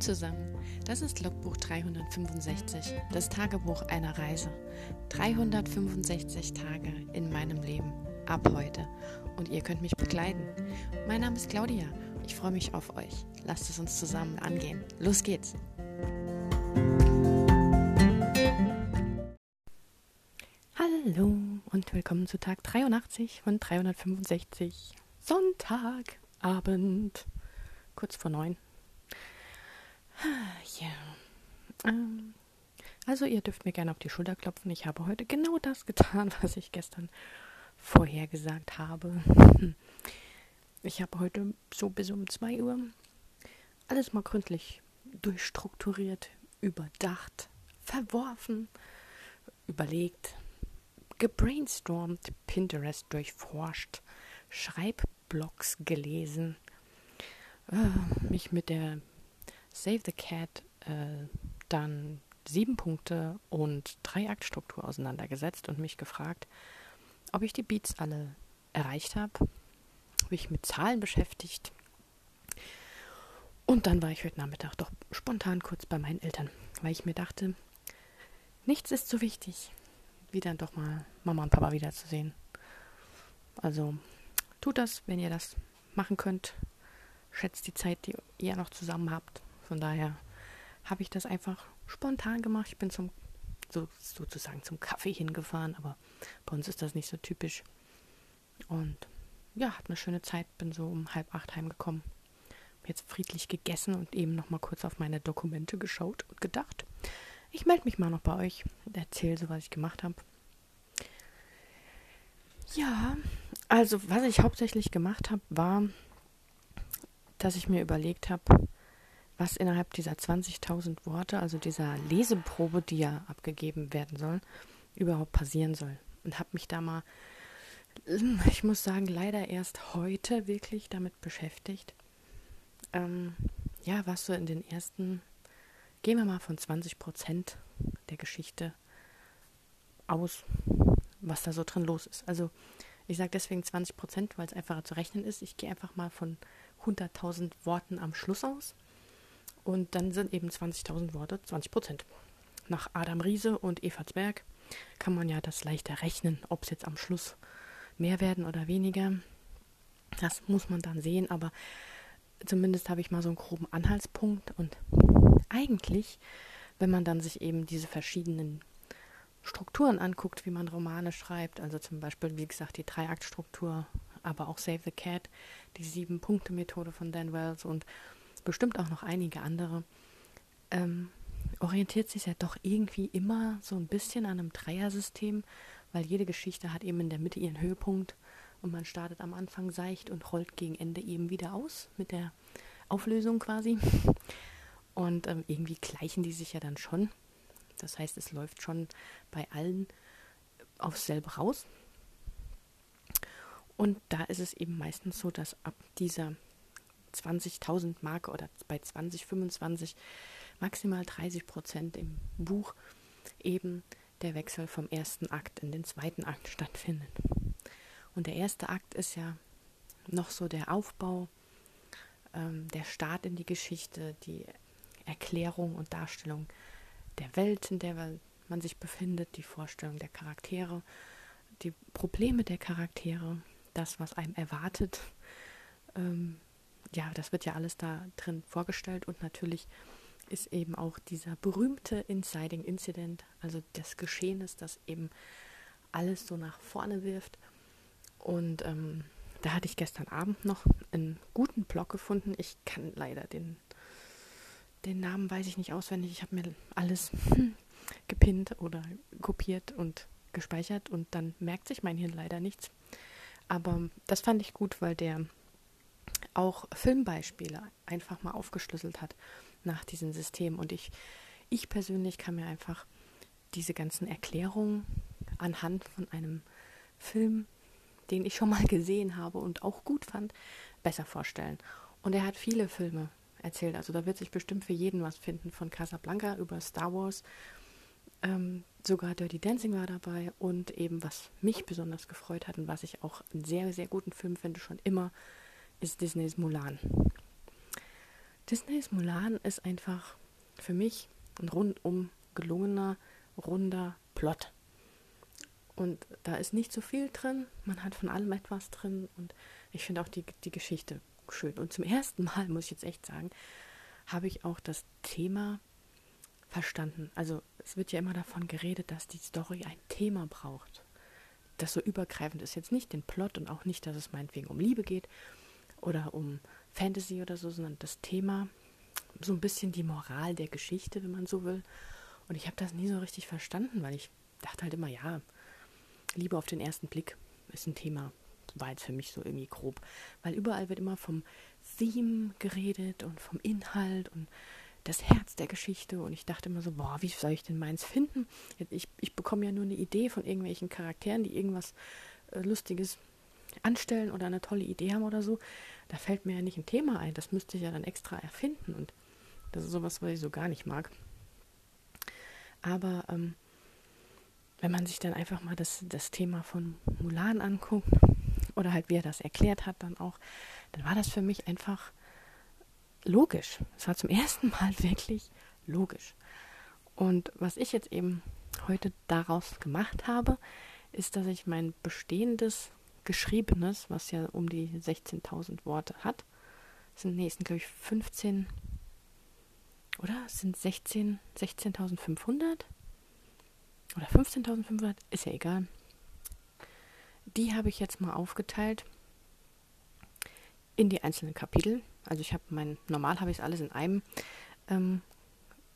Zusammen, das ist Logbuch 365, das Tagebuch einer Reise. 365 Tage in meinem Leben, ab heute. Und ihr könnt mich begleiten. Mein Name ist Claudia, ich freue mich auf euch. Lasst es uns zusammen angehen. Los geht's! Hallo und willkommen zu Tag 83 von 365. Sonntagabend, kurz vor neun. Ja. Ähm, also ihr dürft mir gerne auf die Schulter klopfen. Ich habe heute genau das getan, was ich gestern vorhergesagt habe. Ich habe heute so bis um 2 Uhr alles mal gründlich durchstrukturiert, überdacht, verworfen, überlegt, gebrainstormt, Pinterest durchforscht, Schreibblogs gelesen, äh, mich mit der Save the Cat äh, dann sieben Punkte und drei Aktstruktur auseinandergesetzt und mich gefragt, ob ich die Beats alle erreicht habe, habe ich mit Zahlen beschäftigt. Und dann war ich heute Nachmittag doch spontan kurz bei meinen Eltern, weil ich mir dachte, nichts ist so wichtig, wie dann doch mal Mama und Papa wiederzusehen. Also tut das, wenn ihr das machen könnt. Schätzt die Zeit, die ihr noch zusammen habt. Von daher habe ich das einfach spontan gemacht. Ich bin zum so, sozusagen zum Kaffee hingefahren, aber bei uns ist das nicht so typisch. Und ja, hat eine schöne Zeit, bin so um halb acht heimgekommen. Jetzt friedlich gegessen und eben noch mal kurz auf meine Dokumente geschaut und gedacht, ich melde mich mal noch bei euch und erzähle so, was ich gemacht habe. Ja, also was ich hauptsächlich gemacht habe, war, dass ich mir überlegt habe, was innerhalb dieser 20.000 Worte, also dieser Leseprobe, die ja abgegeben werden soll, überhaupt passieren soll. Und habe mich da mal, ich muss sagen, leider erst heute wirklich damit beschäftigt. Ähm, ja, was so in den ersten, gehen wir mal von 20 Prozent der Geschichte aus, was da so drin los ist. Also ich sage deswegen 20 Prozent, weil es einfacher zu rechnen ist. Ich gehe einfach mal von 100.000 Worten am Schluss aus und dann sind eben 20.000 Worte 20 Prozent. Nach Adam Riese und Eva Zwerg kann man ja das leichter rechnen, ob es jetzt am Schluss mehr werden oder weniger. Das muss man dann sehen, aber zumindest habe ich mal so einen groben Anhaltspunkt und eigentlich, wenn man dann sich eben diese verschiedenen Strukturen anguckt, wie man Romane schreibt, also zum Beispiel, wie gesagt, die Dreiaktstruktur, aber auch Save the Cat, die Sieben-Punkte-Methode von Dan Wells und bestimmt auch noch einige andere, ähm, orientiert sich ja doch irgendwie immer so ein bisschen an einem Dreiersystem, weil jede Geschichte hat eben in der Mitte ihren Höhepunkt und man startet am Anfang seicht und rollt gegen Ende eben wieder aus mit der Auflösung quasi. Und ähm, irgendwie gleichen die sich ja dann schon. Das heißt, es läuft schon bei allen aufs selbe raus. Und da ist es eben meistens so, dass ab dieser 20.000 Marke oder bei 20, 25, maximal 30 Prozent im Buch eben der Wechsel vom ersten Akt in den zweiten Akt stattfindet. Und der erste Akt ist ja noch so der Aufbau, ähm, der Start in die Geschichte, die Erklärung und Darstellung der Welt, in der man sich befindet, die Vorstellung der Charaktere, die Probleme der Charaktere, das, was einem erwartet, ähm, ja, das wird ja alles da drin vorgestellt und natürlich ist eben auch dieser berühmte Inciting Incident, also das Geschehen ist, das eben alles so nach vorne wirft. Und ähm, da hatte ich gestern Abend noch einen guten Blog gefunden. Ich kann leider den, den Namen weiß ich nicht auswendig. Ich habe mir alles gepinnt oder kopiert und gespeichert und dann merkt sich mein Hirn leider nichts. Aber das fand ich gut, weil der auch Filmbeispiele einfach mal aufgeschlüsselt hat nach diesem System. Und ich, ich persönlich kann mir einfach diese ganzen Erklärungen anhand von einem Film, den ich schon mal gesehen habe und auch gut fand, besser vorstellen. Und er hat viele Filme erzählt. Also da wird sich bestimmt für jeden was finden, von Casablanca über Star Wars. Ähm, sogar Dirty Dancing war dabei und eben, was mich besonders gefreut hat und was ich auch einen sehr, sehr guten Film finde, schon immer, ist Disneys Mulan. Disneys Mulan ist einfach für mich ein rundum gelungener, runder Plot. Und da ist nicht so viel drin, man hat von allem etwas drin und ich finde auch die, die Geschichte schön. Und zum ersten Mal, muss ich jetzt echt sagen, habe ich auch das Thema verstanden. Also es wird ja immer davon geredet, dass die Story ein Thema braucht, das so übergreifend ist. Jetzt nicht den Plot und auch nicht, dass es meinetwegen um Liebe geht oder um Fantasy oder so, sondern das Thema, so ein bisschen die Moral der Geschichte, wenn man so will. Und ich habe das nie so richtig verstanden, weil ich dachte halt immer, ja, Liebe auf den ersten Blick ist ein Thema. War jetzt für mich so irgendwie grob. Weil überall wird immer vom Theme geredet und vom Inhalt und das Herz der Geschichte. Und ich dachte immer so, boah, wie soll ich denn meins finden? Ich, ich bekomme ja nur eine Idee von irgendwelchen Charakteren, die irgendwas äh, Lustiges anstellen oder eine tolle Idee haben oder so. Da fällt mir ja nicht ein Thema ein. Das müsste ich ja dann extra erfinden. Und das ist sowas, was ich so gar nicht mag. Aber ähm, wenn man sich dann einfach mal das, das Thema von Mulan anguckt oder halt wie er das erklärt hat dann auch, dann war das für mich einfach logisch. Es war zum ersten Mal wirklich logisch. Und was ich jetzt eben heute daraus gemacht habe, ist, dass ich mein bestehendes Geschriebenes, was ja um die 16.000 Worte hat, sind, nee, sind glaube ich 15 oder? Es sind 16, 16.500 oder 15.500, ist ja egal. Die habe ich jetzt mal aufgeteilt in die einzelnen Kapitel. Also ich habe mein, normal habe ich es alles in einem ähm,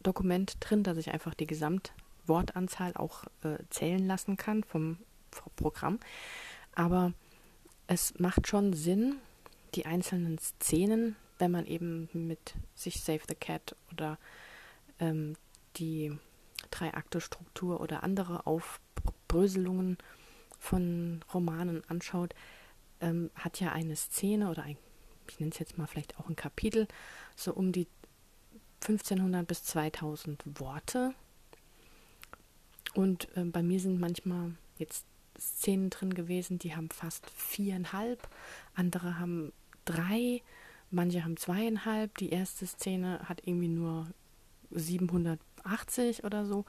Dokument drin, dass ich einfach die Gesamtwortanzahl auch äh, zählen lassen kann vom Programm. Aber es macht schon Sinn, die einzelnen Szenen, wenn man eben mit sich Save the Cat oder ähm, die Drei-Akte-Struktur oder andere Aufbröselungen von Romanen anschaut, ähm, hat ja eine Szene oder ein, ich nenne es jetzt mal vielleicht auch ein Kapitel, so um die 1500 bis 2000 Worte. Und äh, bei mir sind manchmal jetzt Szenen drin gewesen, die haben fast viereinhalb, andere haben drei, manche haben zweieinhalb. Die erste Szene hat irgendwie nur 780 oder so.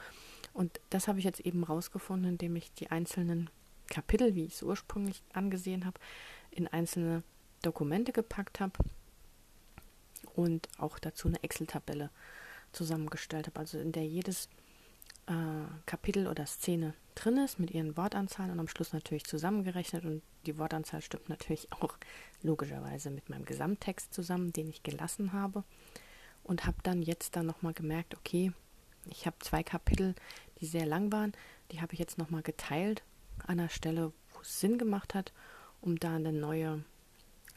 Und das habe ich jetzt eben rausgefunden, indem ich die einzelnen Kapitel, wie ich es ursprünglich angesehen habe, in einzelne Dokumente gepackt habe und auch dazu eine Excel-Tabelle zusammengestellt habe, also in der jedes äh, Kapitel oder Szene drin ist mit ihren Wortanzahlen und am Schluss natürlich zusammengerechnet und die Wortanzahl stimmt natürlich auch logischerweise mit meinem Gesamttext zusammen, den ich gelassen habe und habe dann jetzt dann nochmal gemerkt, okay, ich habe zwei Kapitel, die sehr lang waren, die habe ich jetzt nochmal geteilt an der Stelle, wo es Sinn gemacht hat, um da eine neue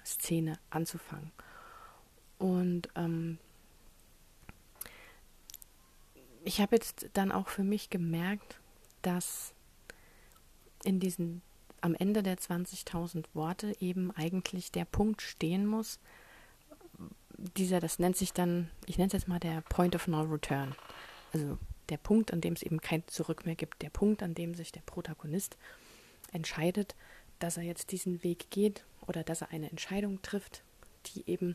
Szene anzufangen. Und ähm, ich habe jetzt dann auch für mich gemerkt, dass in diesen am Ende der 20.000 Worte eben eigentlich der Punkt stehen muss, dieser, das nennt sich dann, ich nenne es jetzt mal der Point of No Return. Also der Punkt, an dem es eben kein Zurück mehr gibt, der Punkt, an dem sich der Protagonist entscheidet, dass er jetzt diesen Weg geht oder dass er eine Entscheidung trifft, die eben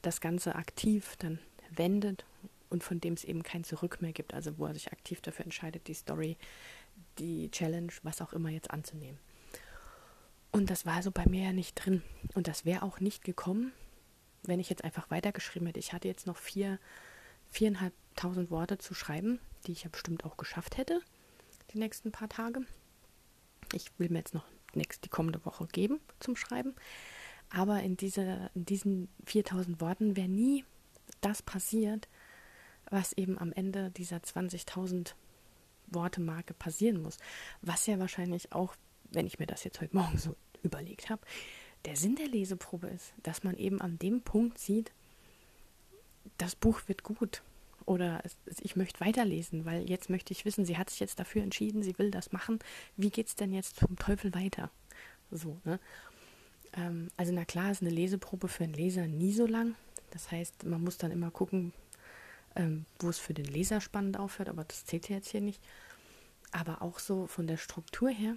das Ganze aktiv dann wendet und von dem es eben kein Zurück mehr gibt, also wo er sich aktiv dafür entscheidet, die Story, die Challenge, was auch immer jetzt anzunehmen. Und das war so bei mir ja nicht drin. Und das wäre auch nicht gekommen, wenn ich jetzt einfach weitergeschrieben hätte. Ich hatte jetzt noch vier, viereinhalbtausend Worte zu schreiben, die ich ja bestimmt auch geschafft hätte, die nächsten paar Tage. Ich will mir jetzt noch nächst, die kommende Woche geben zum Schreiben. Aber in, diese, in diesen 4000 Worten wäre nie das passiert, was eben am Ende dieser 20.000 Worte Marke passieren muss. Was ja wahrscheinlich auch, wenn ich mir das jetzt heute Morgen so überlegt habe, der Sinn der Leseprobe ist, dass man eben an dem Punkt sieht, das Buch wird gut oder ich möchte weiterlesen, weil jetzt möchte ich wissen, sie hat sich jetzt dafür entschieden, sie will das machen. Wie geht es denn jetzt zum Teufel weiter? So, ne? Ähm, also na klar ist eine Leseprobe für einen Leser nie so lang. Das heißt, man muss dann immer gucken, ähm, wo es für den Leser spannend aufhört, aber das zählt ja jetzt hier nicht. Aber auch so von der Struktur her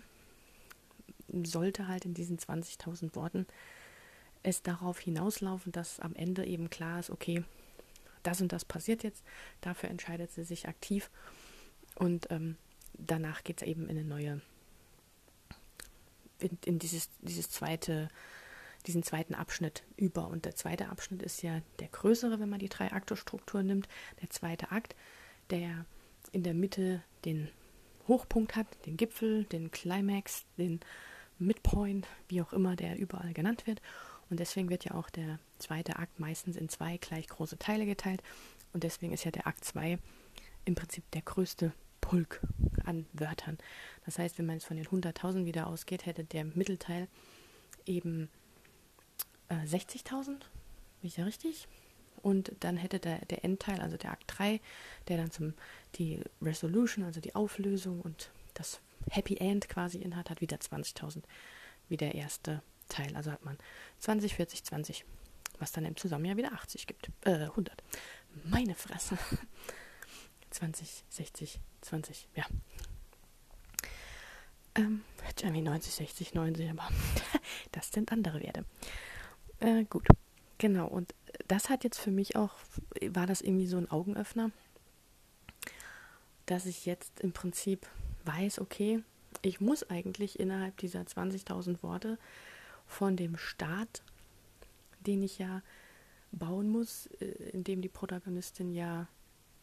sollte halt in diesen 20.000 Worten es darauf hinauslaufen, dass am Ende eben klar ist, okay, das und das passiert jetzt, dafür entscheidet sie sich aktiv und ähm, danach geht es eben in eine neue, in, in, dieses, dieses zweite, diesen zweiten Abschnitt über. Und der zweite Abschnitt ist ja der größere, wenn man die drei Aktestruktur nimmt. Der zweite Akt, der in der Mitte den Hochpunkt hat, den Gipfel, den Climax, den Midpoint, wie auch immer der überall genannt wird. Und deswegen wird ja auch der zweite Akt meistens in zwei gleich große Teile geteilt. Und deswegen ist ja der Akt 2 im Prinzip der größte Pulk an Wörtern. Das heißt, wenn man jetzt von den 100.000 wieder ausgeht, hätte der Mittelteil eben äh, 60.000, bin ich ja richtig? Und dann hätte der, der Endteil, also der Akt 3, der dann zum die Resolution, also die Auflösung und das Happy End quasi inhat, hat wieder 20.000 wie der erste Teil. Also hat man 20, 40, 20, was dann im Zusammen ja wieder 80 gibt. Äh, 100. Meine Fresse. 20, 60, 20, ja. Ähm, hätte irgendwie 90, 60, 90, aber das sind andere Werte. Äh, gut, genau. Und das hat jetzt für mich auch, war das irgendwie so ein Augenöffner, dass ich jetzt im Prinzip weiß, okay, ich muss eigentlich innerhalb dieser 20.000 Worte von dem Start, den ich ja bauen muss, äh, in dem die Protagonistin ja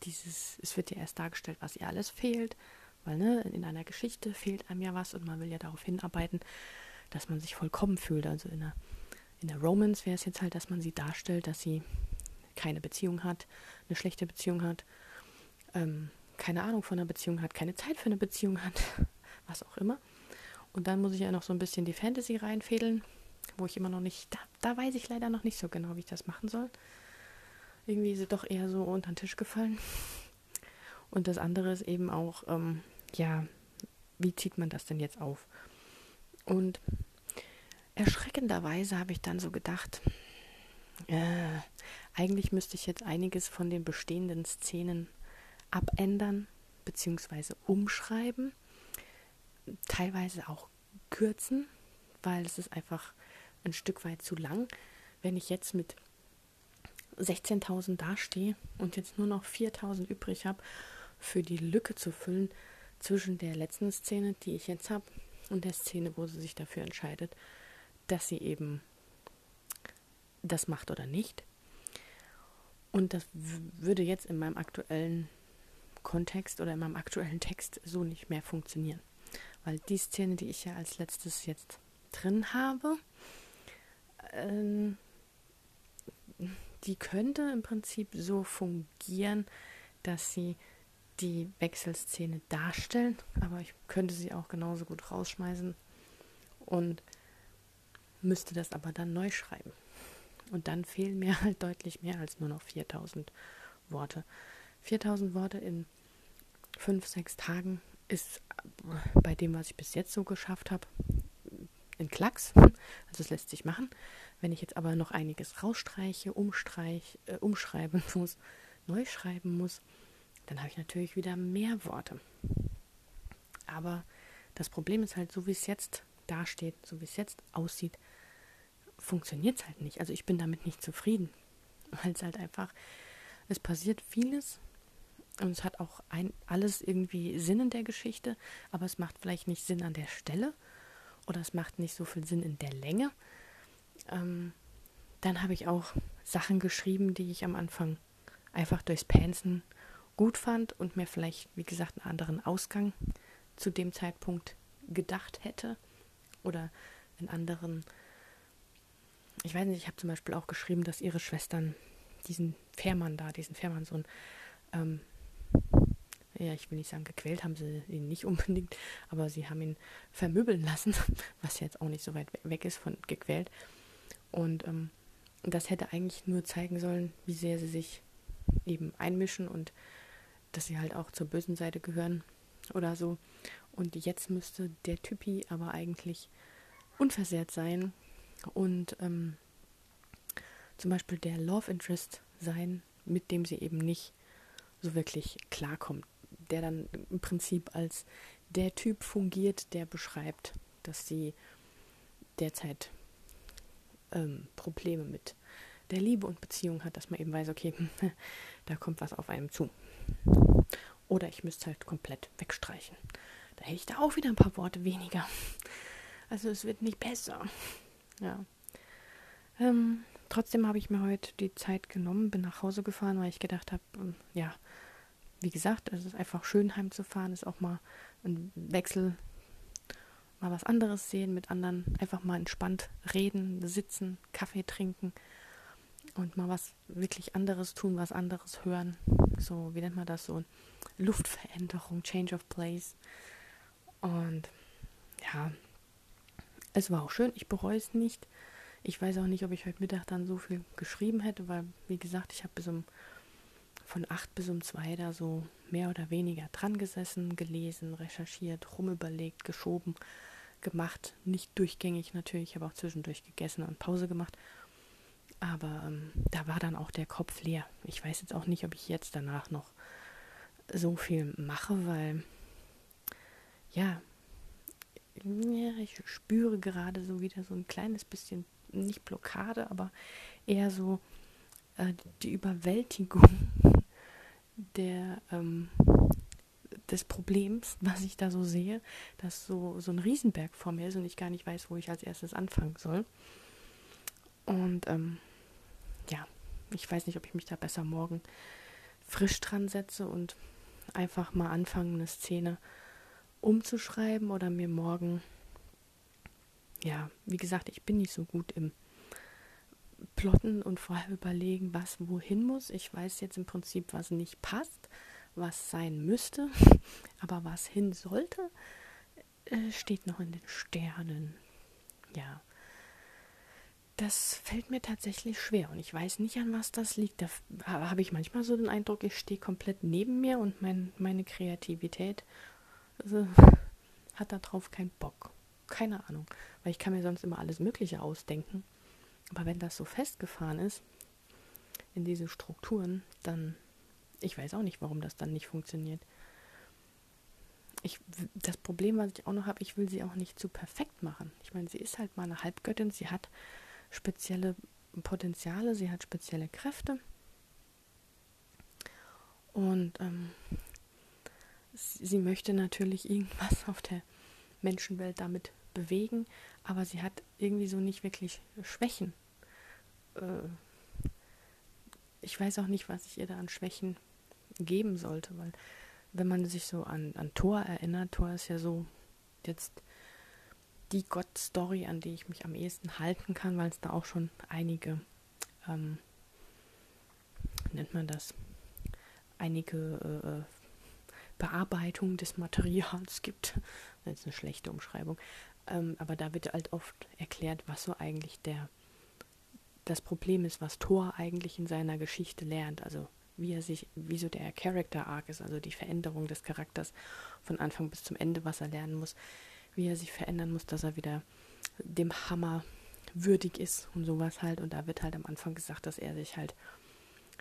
dieses, es wird ja erst dargestellt, was ihr alles fehlt, weil ne, in einer Geschichte fehlt einem ja was und man will ja darauf hinarbeiten, dass man sich vollkommen fühlt. Also in der, in der Romance wäre es jetzt halt, dass man sie darstellt, dass sie keine Beziehung hat, eine schlechte Beziehung hat, ähm, keine Ahnung von einer Beziehung hat, keine Zeit für eine Beziehung hat, was auch immer. Und dann muss ich ja noch so ein bisschen die Fantasy reinfädeln, wo ich immer noch nicht, da, da weiß ich leider noch nicht so genau, wie ich das machen soll. Irgendwie ist sie doch eher so unter den Tisch gefallen. Und das andere ist eben auch, ähm, ja, wie zieht man das denn jetzt auf? Und erschreckenderweise habe ich dann so gedacht, äh, eigentlich müsste ich jetzt einiges von den bestehenden Szenen abändern bzw. umschreiben, teilweise auch kürzen, weil es ist einfach ein Stück weit zu lang. Wenn ich jetzt mit 16.000 dastehe und jetzt nur noch 4.000 übrig habe, für die Lücke zu füllen zwischen der letzten Szene, die ich jetzt habe, und der Szene, wo sie sich dafür entscheidet, dass sie eben das macht oder nicht. Und das würde jetzt in meinem aktuellen Kontext oder in meinem aktuellen Text so nicht mehr funktionieren. Weil die Szene, die ich ja als letztes jetzt drin habe, ähm, die könnte im Prinzip so fungieren, dass sie die Wechselszene darstellen, aber ich könnte sie auch genauso gut rausschmeißen und müsste das aber dann neu schreiben. Und dann fehlen mir halt deutlich mehr als nur noch 4000 Worte. 4000 Worte in 5, 6 Tagen ist bei dem, was ich bis jetzt so geschafft habe, ein Klacks. Also es lässt sich machen. Wenn ich jetzt aber noch einiges rausstreiche, umstreich, äh, umschreiben muss, neu schreiben muss, dann habe ich natürlich wieder mehr Worte. Aber das Problem ist halt, so wie es jetzt dasteht, so wie es jetzt aussieht, funktioniert es halt nicht. Also ich bin damit nicht zufrieden. Weil es halt einfach, es passiert vieles und es hat auch ein, alles irgendwie Sinn in der Geschichte, aber es macht vielleicht nicht Sinn an der Stelle oder es macht nicht so viel Sinn in der Länge. Ähm, dann habe ich auch Sachen geschrieben, die ich am Anfang einfach durchs Pansen gut fand und mir vielleicht, wie gesagt, einen anderen Ausgang zu dem Zeitpunkt gedacht hätte oder einen anderen. Ich weiß nicht, ich habe zum Beispiel auch geschrieben, dass ihre Schwestern diesen Fährmann da, diesen Fährmannsohn, ähm, ja, ich will nicht sagen, gequält haben sie ihn nicht unbedingt, aber sie haben ihn vermöbeln lassen, was jetzt auch nicht so weit weg ist von gequält. Und ähm, das hätte eigentlich nur zeigen sollen, wie sehr sie sich eben einmischen und dass sie halt auch zur bösen Seite gehören oder so. Und jetzt müsste der Typi aber eigentlich unversehrt sein und ähm, zum Beispiel der Love Interest sein, mit dem sie eben nicht so wirklich klarkommt. Der dann im Prinzip als der Typ fungiert, der beschreibt, dass sie derzeit ähm, Probleme mit der Liebe und Beziehung hat, dass man eben weiß, okay, da kommt was auf einem zu. Oder ich müsste halt komplett wegstreichen. Da hätte ich da auch wieder ein paar Worte weniger. Also es wird nicht besser. Ja. Ähm, trotzdem habe ich mir heute die Zeit genommen, bin nach Hause gefahren, weil ich gedacht habe, ähm, ja, wie gesagt, es ist einfach schön heimzufahren, ist auch mal ein Wechsel, mal was anderes sehen, mit anderen einfach mal entspannt reden, sitzen, Kaffee trinken und mal was wirklich anderes tun, was anderes hören. So, wie nennt man das so? Luftveränderung, Change of Place. Und ja, es war auch schön. Ich bereue es nicht. Ich weiß auch nicht, ob ich heute Mittag dann so viel geschrieben hätte, weil, wie gesagt, ich habe bis um von acht bis um zwei da so mehr oder weniger dran gesessen, gelesen, recherchiert, rumüberlegt, geschoben, gemacht. Nicht durchgängig natürlich, ich habe auch zwischendurch gegessen und Pause gemacht. Aber ähm, da war dann auch der Kopf leer. Ich weiß jetzt auch nicht, ob ich jetzt danach noch so viel mache, weil ja, ja, ich spüre gerade so wieder so ein kleines bisschen, nicht Blockade, aber eher so äh, die Überwältigung der, ähm, des Problems, was ich da so sehe, dass so, so ein Riesenberg vor mir ist und ich gar nicht weiß, wo ich als erstes anfangen soll. Und ähm, ja, ich weiß nicht, ob ich mich da besser morgen frisch dran setze und einfach mal anfangen, eine Szene umzuschreiben oder mir morgen, ja, wie gesagt, ich bin nicht so gut im Plotten und vorher überlegen, was wohin muss. Ich weiß jetzt im Prinzip, was nicht passt, was sein müsste, aber was hin sollte, äh, steht noch in den Sternen. Ja. Das fällt mir tatsächlich schwer und ich weiß nicht, an was das liegt. Da habe ich manchmal so den Eindruck, ich stehe komplett neben mir und mein, meine Kreativität also, hat darauf keinen Bock. Keine Ahnung, weil ich kann mir sonst immer alles Mögliche ausdenken. Aber wenn das so festgefahren ist in diese Strukturen, dann ich weiß auch nicht, warum das dann nicht funktioniert. Ich, das Problem, was ich auch noch habe, ich will sie auch nicht zu perfekt machen. Ich meine, sie ist halt mal eine Halbgöttin, sie hat spezielle Potenziale, sie hat spezielle Kräfte. Und ähm, sie möchte natürlich irgendwas auf der Menschenwelt damit bewegen, aber sie hat irgendwie so nicht wirklich Schwächen. Äh, ich weiß auch nicht, was ich ihr da an Schwächen geben sollte, weil wenn man sich so an, an Thor erinnert, Thor ist ja so jetzt die Gott-Story, an die ich mich am ehesten halten kann, weil es da auch schon einige, ähm, nennt man das, einige äh, Bearbeitung des Materials gibt. Das ist eine schlechte Umschreibung. Ähm, aber da wird halt oft erklärt, was so eigentlich der das Problem ist, was Thor eigentlich in seiner Geschichte lernt. Also wie er sich, wieso der Character Arc ist, also die Veränderung des Charakters von Anfang bis zum Ende, was er lernen muss, wie er sich verändern muss, dass er wieder dem Hammer würdig ist und sowas halt. Und da wird halt am Anfang gesagt, dass er sich halt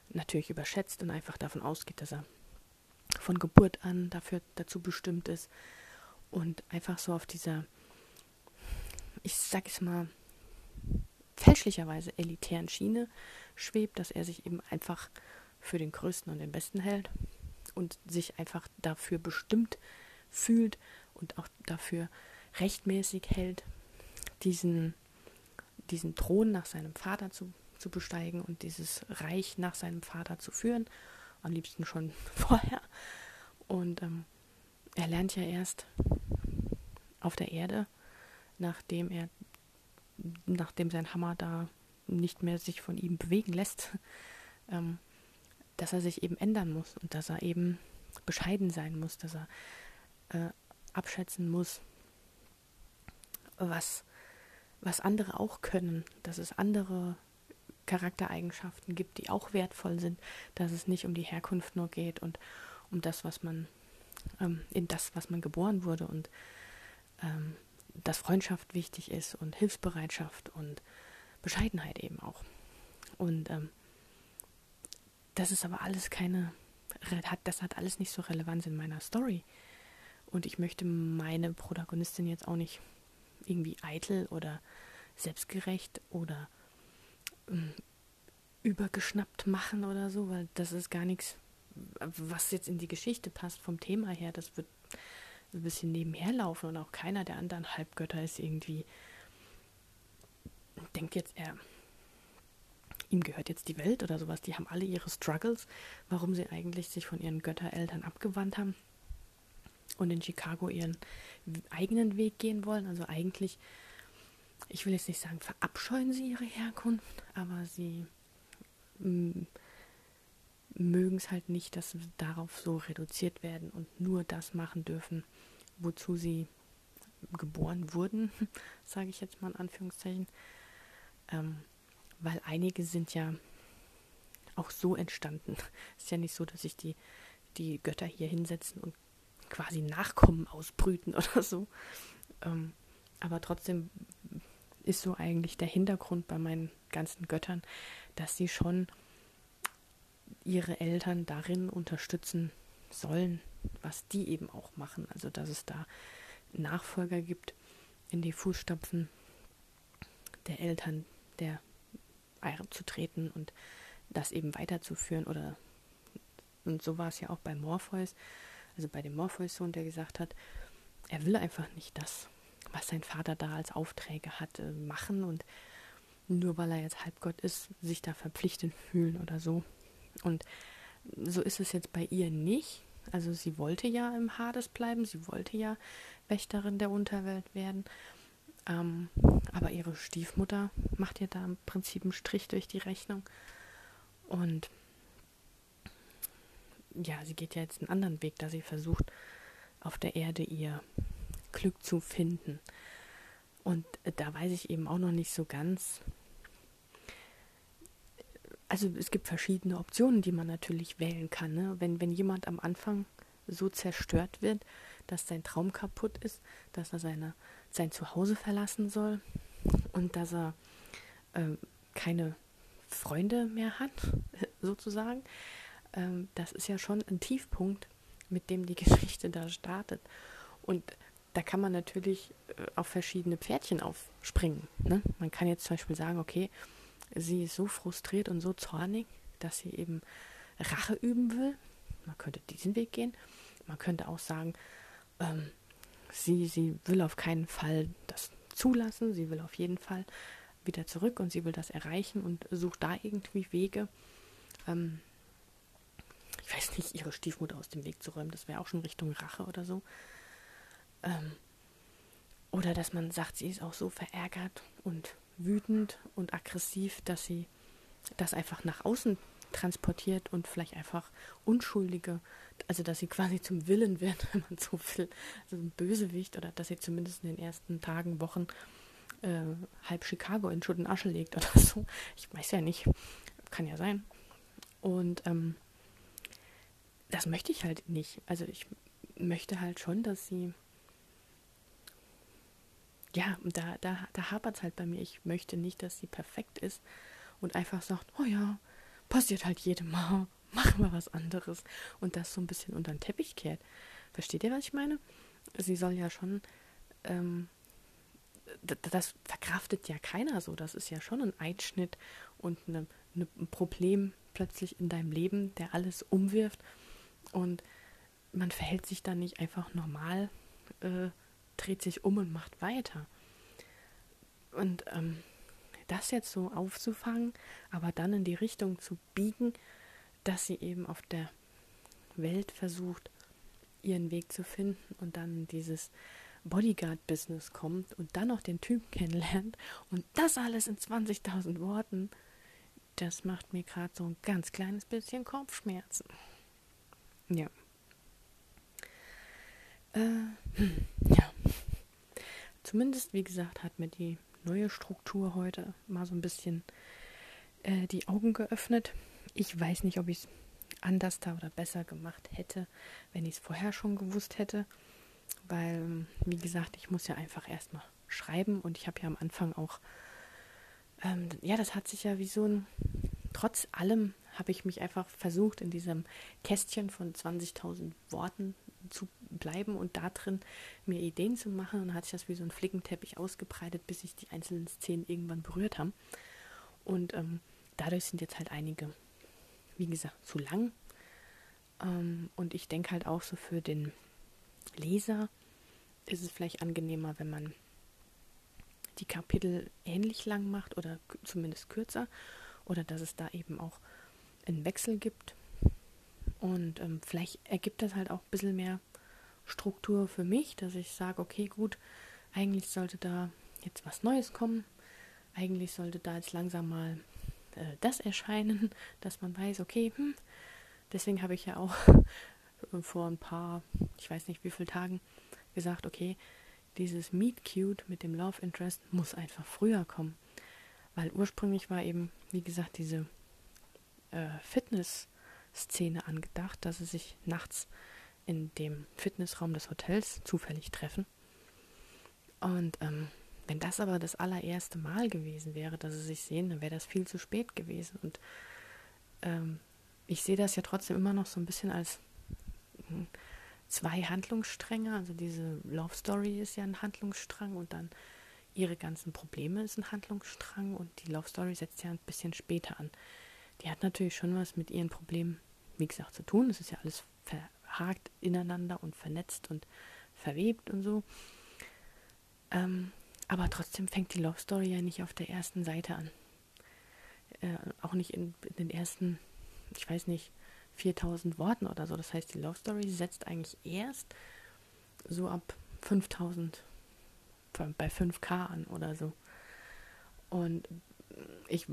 natürlich überschätzt und einfach davon ausgeht, dass er von Geburt an dafür dazu bestimmt ist und einfach so auf dieser, ich sag es mal, fälschlicherweise elitären Schiene schwebt, dass er sich eben einfach für den Größten und den Besten hält und sich einfach dafür bestimmt fühlt und auch dafür rechtmäßig hält, diesen, diesen Thron nach seinem Vater zu, zu besteigen und dieses Reich nach seinem Vater zu führen. Am liebsten schon vorher. Und ähm, er lernt ja erst auf der Erde, nachdem er, nachdem sein Hammer da nicht mehr sich von ihm bewegen lässt, ähm, dass er sich eben ändern muss und dass er eben bescheiden sein muss, dass er äh, abschätzen muss, was, was andere auch können, dass es andere Charaktereigenschaften gibt, die auch wertvoll sind, dass es nicht um die Herkunft nur geht und um das, was man, ähm, in das, was man geboren wurde und ähm, dass Freundschaft wichtig ist und Hilfsbereitschaft und Bescheidenheit eben auch. Und ähm, das ist aber alles keine, hat, das hat alles nicht so Relevanz in meiner Story. Und ich möchte meine Protagonistin jetzt auch nicht irgendwie eitel oder selbstgerecht oder übergeschnappt machen oder so, weil das ist gar nichts, was jetzt in die Geschichte passt vom Thema her. Das wird ein bisschen nebenher laufen und auch keiner der anderen Halbgötter ist irgendwie, denkt jetzt, er, ihm gehört jetzt die Welt oder sowas. Die haben alle ihre Struggles, warum sie eigentlich sich von ihren Göttereltern abgewandt haben und in Chicago ihren eigenen Weg gehen wollen. Also eigentlich, ich will jetzt nicht sagen, verabscheuen sie ihre Herkunft, aber sie mögen es halt nicht, dass sie darauf so reduziert werden und nur das machen dürfen, wozu sie geboren wurden, sage ich jetzt mal in Anführungszeichen. Ähm, weil einige sind ja auch so entstanden. Es ist ja nicht so, dass sich die, die Götter hier hinsetzen und quasi Nachkommen ausbrüten oder so. Ähm, aber trotzdem ist so eigentlich der Hintergrund bei meinen ganzen Göttern, dass sie schon ihre Eltern darin unterstützen sollen, was die eben auch machen. Also dass es da Nachfolger gibt in die Fußstapfen der Eltern, der zu treten und das eben weiterzuführen oder und so war es ja auch bei Morpheus, also bei dem Morpheus-Sohn, der gesagt hat, er will einfach nicht das, was sein Vater da als Aufträge hat, machen und nur weil er jetzt Halbgott ist, sich da verpflichtet fühlen oder so. Und so ist es jetzt bei ihr nicht. Also sie wollte ja im Hades bleiben, sie wollte ja Wächterin der Unterwelt werden. Ähm, aber ihre Stiefmutter macht ihr da im Prinzip einen Strich durch die Rechnung. Und ja, sie geht ja jetzt einen anderen Weg, da sie versucht, auf der Erde ihr Glück zu finden. Und da weiß ich eben auch noch nicht so ganz. Also es gibt verschiedene Optionen, die man natürlich wählen kann. Ne? Wenn, wenn jemand am Anfang so zerstört wird, dass sein Traum kaputt ist, dass er seine, sein Zuhause verlassen soll und dass er äh, keine Freunde mehr hat, sozusagen, ähm, das ist ja schon ein Tiefpunkt, mit dem die Geschichte da startet. Und da kann man natürlich äh, auf verschiedene Pferdchen aufspringen. Ne? Man kann jetzt zum Beispiel sagen, okay, sie ist so frustriert und so zornig, dass sie eben Rache üben will. Man könnte diesen Weg gehen. Man könnte auch sagen, ähm, sie, sie will auf keinen Fall das zulassen. Sie will auf jeden Fall wieder zurück und sie will das erreichen und sucht da irgendwie Wege. Ähm, ich weiß nicht, ihre Stiefmutter aus dem Weg zu räumen. Das wäre auch schon Richtung Rache oder so. Ähm, oder dass man sagt, sie ist auch so verärgert und wütend und aggressiv, dass sie das einfach nach außen transportiert und vielleicht einfach Unschuldige, also dass sie quasi zum Willen wird, wenn man so will, also ein Bösewicht oder dass sie zumindest in den ersten Tagen, Wochen äh, halb Chicago in Schutt und Asche legt oder so. Ich weiß ja nicht, kann ja sein. Und ähm, das möchte ich halt nicht. Also ich möchte halt schon, dass sie ja, da, da, da hapert es halt bei mir. Ich möchte nicht, dass sie perfekt ist und einfach sagt, oh ja, passiert halt jedem Mal, machen wir was anderes und das so ein bisschen unter den Teppich kehrt. Versteht ihr, was ich meine? Sie soll ja schon, ähm, das verkraftet ja keiner so. Das ist ja schon ein Einschnitt und eine, eine, ein Problem plötzlich in deinem Leben, der alles umwirft und man verhält sich dann nicht einfach normal, äh, dreht sich um und macht weiter. Und ähm, das jetzt so aufzufangen, aber dann in die Richtung zu biegen, dass sie eben auf der Welt versucht, ihren Weg zu finden und dann dieses Bodyguard-Business kommt und dann noch den Typ kennenlernt und das alles in 20.000 Worten, das macht mir gerade so ein ganz kleines bisschen Kopfschmerzen. Ja. Äh, ja. Zumindest, wie gesagt, hat mir die neue Struktur heute mal so ein bisschen äh, die Augen geöffnet. Ich weiß nicht, ob ich es anders da oder besser gemacht hätte, wenn ich es vorher schon gewusst hätte. Weil, wie gesagt, ich muss ja einfach erstmal schreiben und ich habe ja am Anfang auch, ähm, ja, das hat sich ja wie so ein, trotz allem habe ich mich einfach versucht, in diesem Kästchen von 20.000 Worten zu bleiben und da drin mir Ideen zu machen. Und dann hat sich das wie so ein Flickenteppich ausgebreitet, bis sich die einzelnen Szenen irgendwann berührt haben. Und ähm, dadurch sind jetzt halt einige, wie gesagt, zu lang. Ähm, und ich denke halt auch so für den Leser ist es vielleicht angenehmer, wenn man die Kapitel ähnlich lang macht oder zumindest kürzer oder dass es da eben auch einen Wechsel gibt. Und ähm, vielleicht ergibt das halt auch ein bisschen mehr Struktur für mich, dass ich sage, okay, gut, eigentlich sollte da jetzt was Neues kommen. Eigentlich sollte da jetzt langsam mal äh, das erscheinen, dass man weiß, okay, hm, deswegen habe ich ja auch vor ein paar, ich weiß nicht wie viele Tagen, gesagt, okay, dieses Meet Cute mit dem Love Interest muss einfach früher kommen. Weil ursprünglich war eben, wie gesagt, diese äh, Fitness-Szene angedacht, dass sie sich nachts in dem Fitnessraum des Hotels zufällig treffen. Und ähm, wenn das aber das allererste Mal gewesen wäre, dass sie sich sehen, dann wäre das viel zu spät gewesen. Und ähm, ich sehe das ja trotzdem immer noch so ein bisschen als hm, zwei Handlungsstränge. Also diese Love Story ist ja ein Handlungsstrang und dann ihre ganzen Probleme ist ein Handlungsstrang und die Love Story setzt ja ein bisschen später an. Die hat natürlich schon was mit ihren Problemen, wie gesagt, zu tun. Es ist ja alles verhakt ineinander und vernetzt und verwebt und so. Ähm, aber trotzdem fängt die Love Story ja nicht auf der ersten Seite an. Äh, auch nicht in, in, den ersten, ich weiß nicht, 4000 Worten oder so. Das heißt, die Love Story setzt eigentlich erst so ab 5000, bei 5K an oder so. Und ich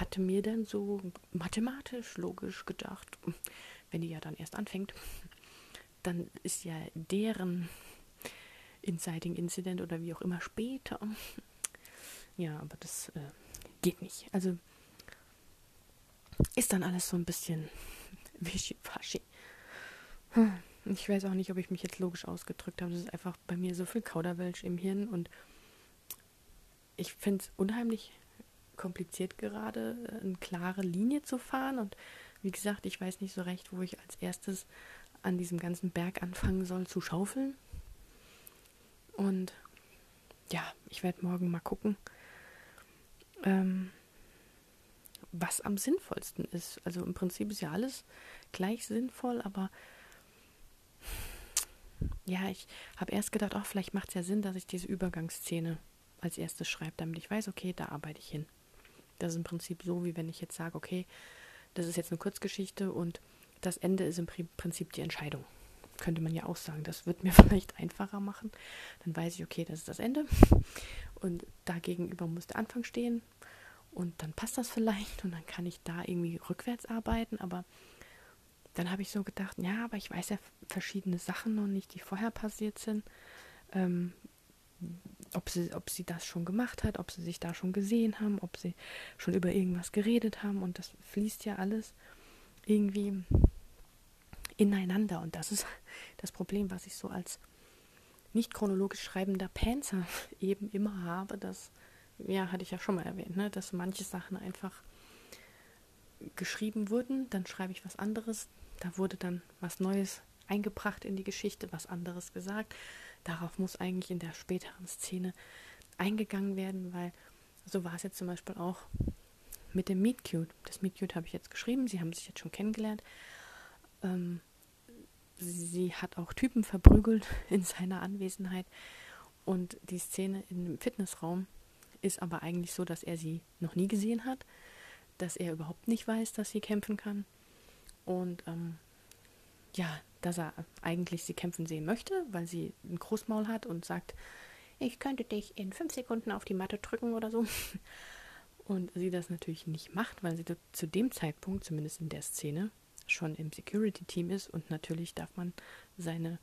hatte mir dann so mathematisch, logisch gedacht, wenn die ja dann erst anfängt, dann ist ja deren Inciting Incident oder wie auch immer später. Ja, aber das äh, geht nicht. Also ist dann alles so ein bisschen wischiwaschi. Ich weiß auch nicht, ob ich mich jetzt logisch ausgedrückt habe. Das ist einfach bei mir so viel Kauderwelsch im Hirn und ich finde es unheimlich kompliziert gerade, eine klare Linie zu fahren. Und wie gesagt, ich weiß nicht so recht, wo ich als erstes an diesem ganzen Berg anfangen soll zu schaufeln. Und ja, ich werde morgen mal gucken, ähm, was am sinnvollsten ist. Also im Prinzip ist ja alles gleich sinnvoll, aber ja, ich habe erst gedacht, ach, vielleicht macht es ja Sinn, dass ich diese Übergangsszene als erstes schreibe, damit ich weiß, okay, da arbeite ich hin. Das ist im Prinzip so, wie wenn ich jetzt sage, okay, das ist jetzt eine Kurzgeschichte und das Ende ist im Prinzip die Entscheidung könnte man ja auch sagen. Das wird mir vielleicht einfacher machen. Dann weiß ich, okay, das ist das Ende. Und da gegenüber muss der Anfang stehen. Und dann passt das vielleicht und dann kann ich da irgendwie rückwärts arbeiten. Aber dann habe ich so gedacht, ja, aber ich weiß ja verschiedene Sachen noch nicht, die vorher passiert sind. Ähm, ob sie, ob sie das schon gemacht hat, ob sie sich da schon gesehen haben, ob sie schon über irgendwas geredet haben. Und das fließt ja alles irgendwie ineinander. Und das ist das Problem, was ich so als nicht chronologisch schreibender Panzer eben immer habe, dass, ja, hatte ich ja schon mal erwähnt, ne, dass manche Sachen einfach geschrieben wurden, dann schreibe ich was anderes, da wurde dann was Neues eingebracht in die Geschichte, was anderes gesagt. Darauf muss eigentlich in der späteren Szene eingegangen werden, weil so war es jetzt zum Beispiel auch mit dem Meet Cute. Das Meet Cute habe ich jetzt geschrieben, sie haben sich jetzt schon kennengelernt ähm, sie hat auch Typen verprügelt in seiner Anwesenheit. Und die Szene im Fitnessraum ist aber eigentlich so, dass er sie noch nie gesehen hat, dass er überhaupt nicht weiß, dass sie kämpfen kann. Und ähm, ja, dass er eigentlich sie kämpfen sehen möchte, weil sie ein Großmaul hat und sagt, ich könnte dich in fünf Sekunden auf die Matte drücken oder so. Und sie das natürlich nicht macht, weil sie zu dem Zeitpunkt, zumindest in der Szene, schon im Security-Team ist und natürlich darf man seine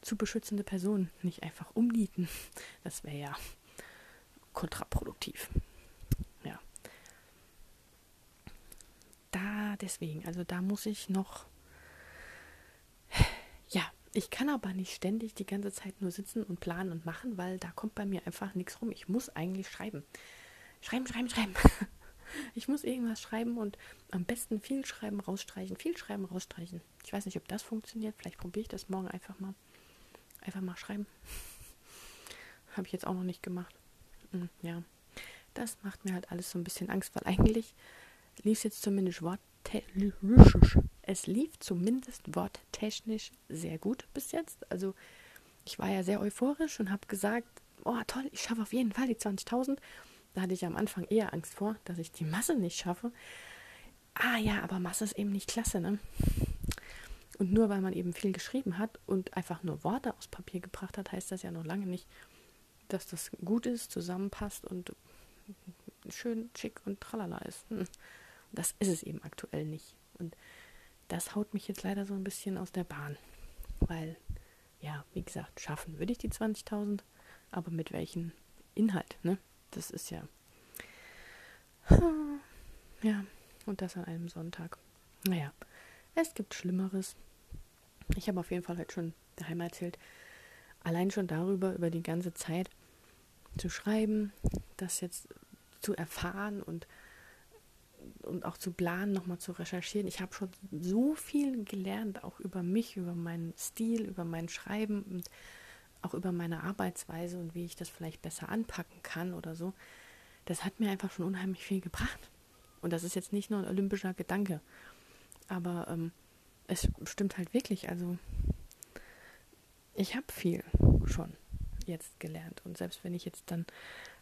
zu beschützende Person nicht einfach umnieten. Das wäre ja kontraproduktiv. Ja. Da deswegen, also da muss ich noch. Ich kann aber nicht ständig die ganze Zeit nur sitzen und planen und machen, weil da kommt bei mir einfach nichts rum. Ich muss eigentlich schreiben. Schreiben, schreiben, schreiben. Ich muss irgendwas schreiben und am besten viel schreiben, rausstreichen, viel schreiben, rausstreichen. Ich weiß nicht, ob das funktioniert. Vielleicht probiere ich das morgen einfach mal. Einfach mal schreiben. Habe ich jetzt auch noch nicht gemacht. Hm, ja, das macht mir halt alles so ein bisschen Angst, weil eigentlich lief es jetzt zumindest Wort es lief zumindest worttechnisch sehr gut bis jetzt. Also ich war ja sehr euphorisch und habe gesagt, oh toll, ich schaffe auf jeden Fall die 20.000. Da hatte ich am Anfang eher Angst vor, dass ich die Masse nicht schaffe. Ah ja, aber Masse ist eben nicht klasse, ne? Und nur weil man eben viel geschrieben hat und einfach nur Worte aus Papier gebracht hat, heißt das ja noch lange nicht, dass das gut ist, zusammenpasst und schön schick und tralala ist. Hm. Das ist es eben aktuell nicht. Und das haut mich jetzt leider so ein bisschen aus der Bahn. Weil, ja, wie gesagt, schaffen würde ich die 20.000, aber mit welchem Inhalt, ne? Das ist ja. Ja, und das an einem Sonntag. Naja, es gibt Schlimmeres. Ich habe auf jeden Fall heute schon daheim erzählt, allein schon darüber, über die ganze Zeit zu schreiben, das jetzt zu erfahren und, und auch zu planen, nochmal zu recherchieren. Ich habe schon so viel gelernt, auch über mich, über meinen Stil, über mein Schreiben und auch über meine Arbeitsweise und wie ich das vielleicht besser anpacken kann oder so. Das hat mir einfach schon unheimlich viel gebracht. Und das ist jetzt nicht nur ein olympischer Gedanke, aber ähm, es stimmt halt wirklich. Also ich habe viel schon jetzt gelernt. Und selbst wenn ich jetzt dann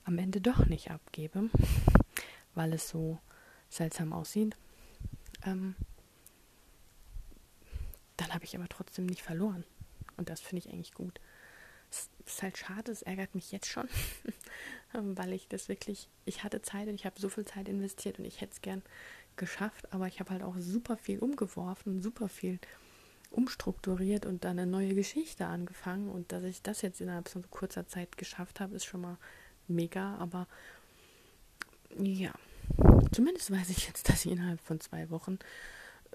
am Ende doch nicht abgebe, weil es so seltsam aussieht, ähm, dann habe ich aber trotzdem nicht verloren. Und das finde ich eigentlich gut. Es ist halt schade, es ärgert mich jetzt schon, weil ich das wirklich, ich hatte Zeit und ich habe so viel Zeit investiert und ich hätte es gern geschafft, aber ich habe halt auch super viel umgeworfen, super viel umstrukturiert und dann eine neue Geschichte angefangen. Und dass ich das jetzt innerhalb so kurzer Zeit geschafft habe, ist schon mal mega. Aber ja, zumindest weiß ich jetzt, dass ich innerhalb von zwei Wochen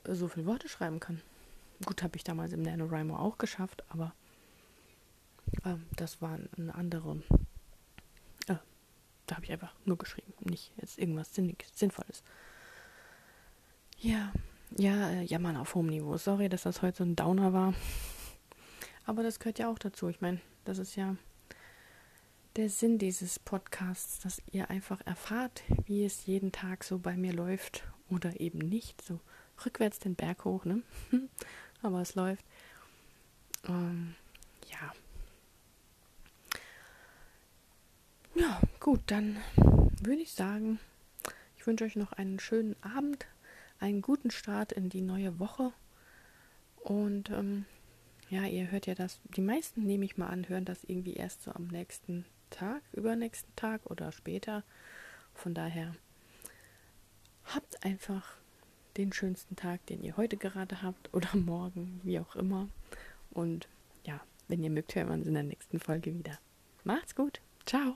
äh, so viele Worte schreiben kann. Gut, habe ich damals im NaNoWriMo auch geschafft, aber äh, das war eine andere. Äh, da habe ich einfach nur geschrieben, nicht jetzt irgendwas Sinnvolles. Ja, ja, äh, jammern auf hohem Niveau. Sorry, dass das heute so ein Downer war. Aber das gehört ja auch dazu. Ich meine, das ist ja der Sinn dieses Podcasts, dass ihr einfach erfahrt, wie es jeden Tag so bei mir läuft oder eben nicht. So rückwärts den Berg hoch, ne? Aber es läuft. Ähm, ja. Ja, gut, dann würde ich sagen, ich wünsche euch noch einen schönen Abend, einen guten Start in die neue Woche. Und ähm, ja, ihr hört ja das, die meisten nehme ich mal an, hören das irgendwie erst so am nächsten Tag, übernächsten Tag oder später. Von daher habt einfach den schönsten Tag, den ihr heute gerade habt oder morgen, wie auch immer. Und ja, wenn ihr mögt, hören wir uns in der nächsten Folge wieder. Macht's gut. Ciao.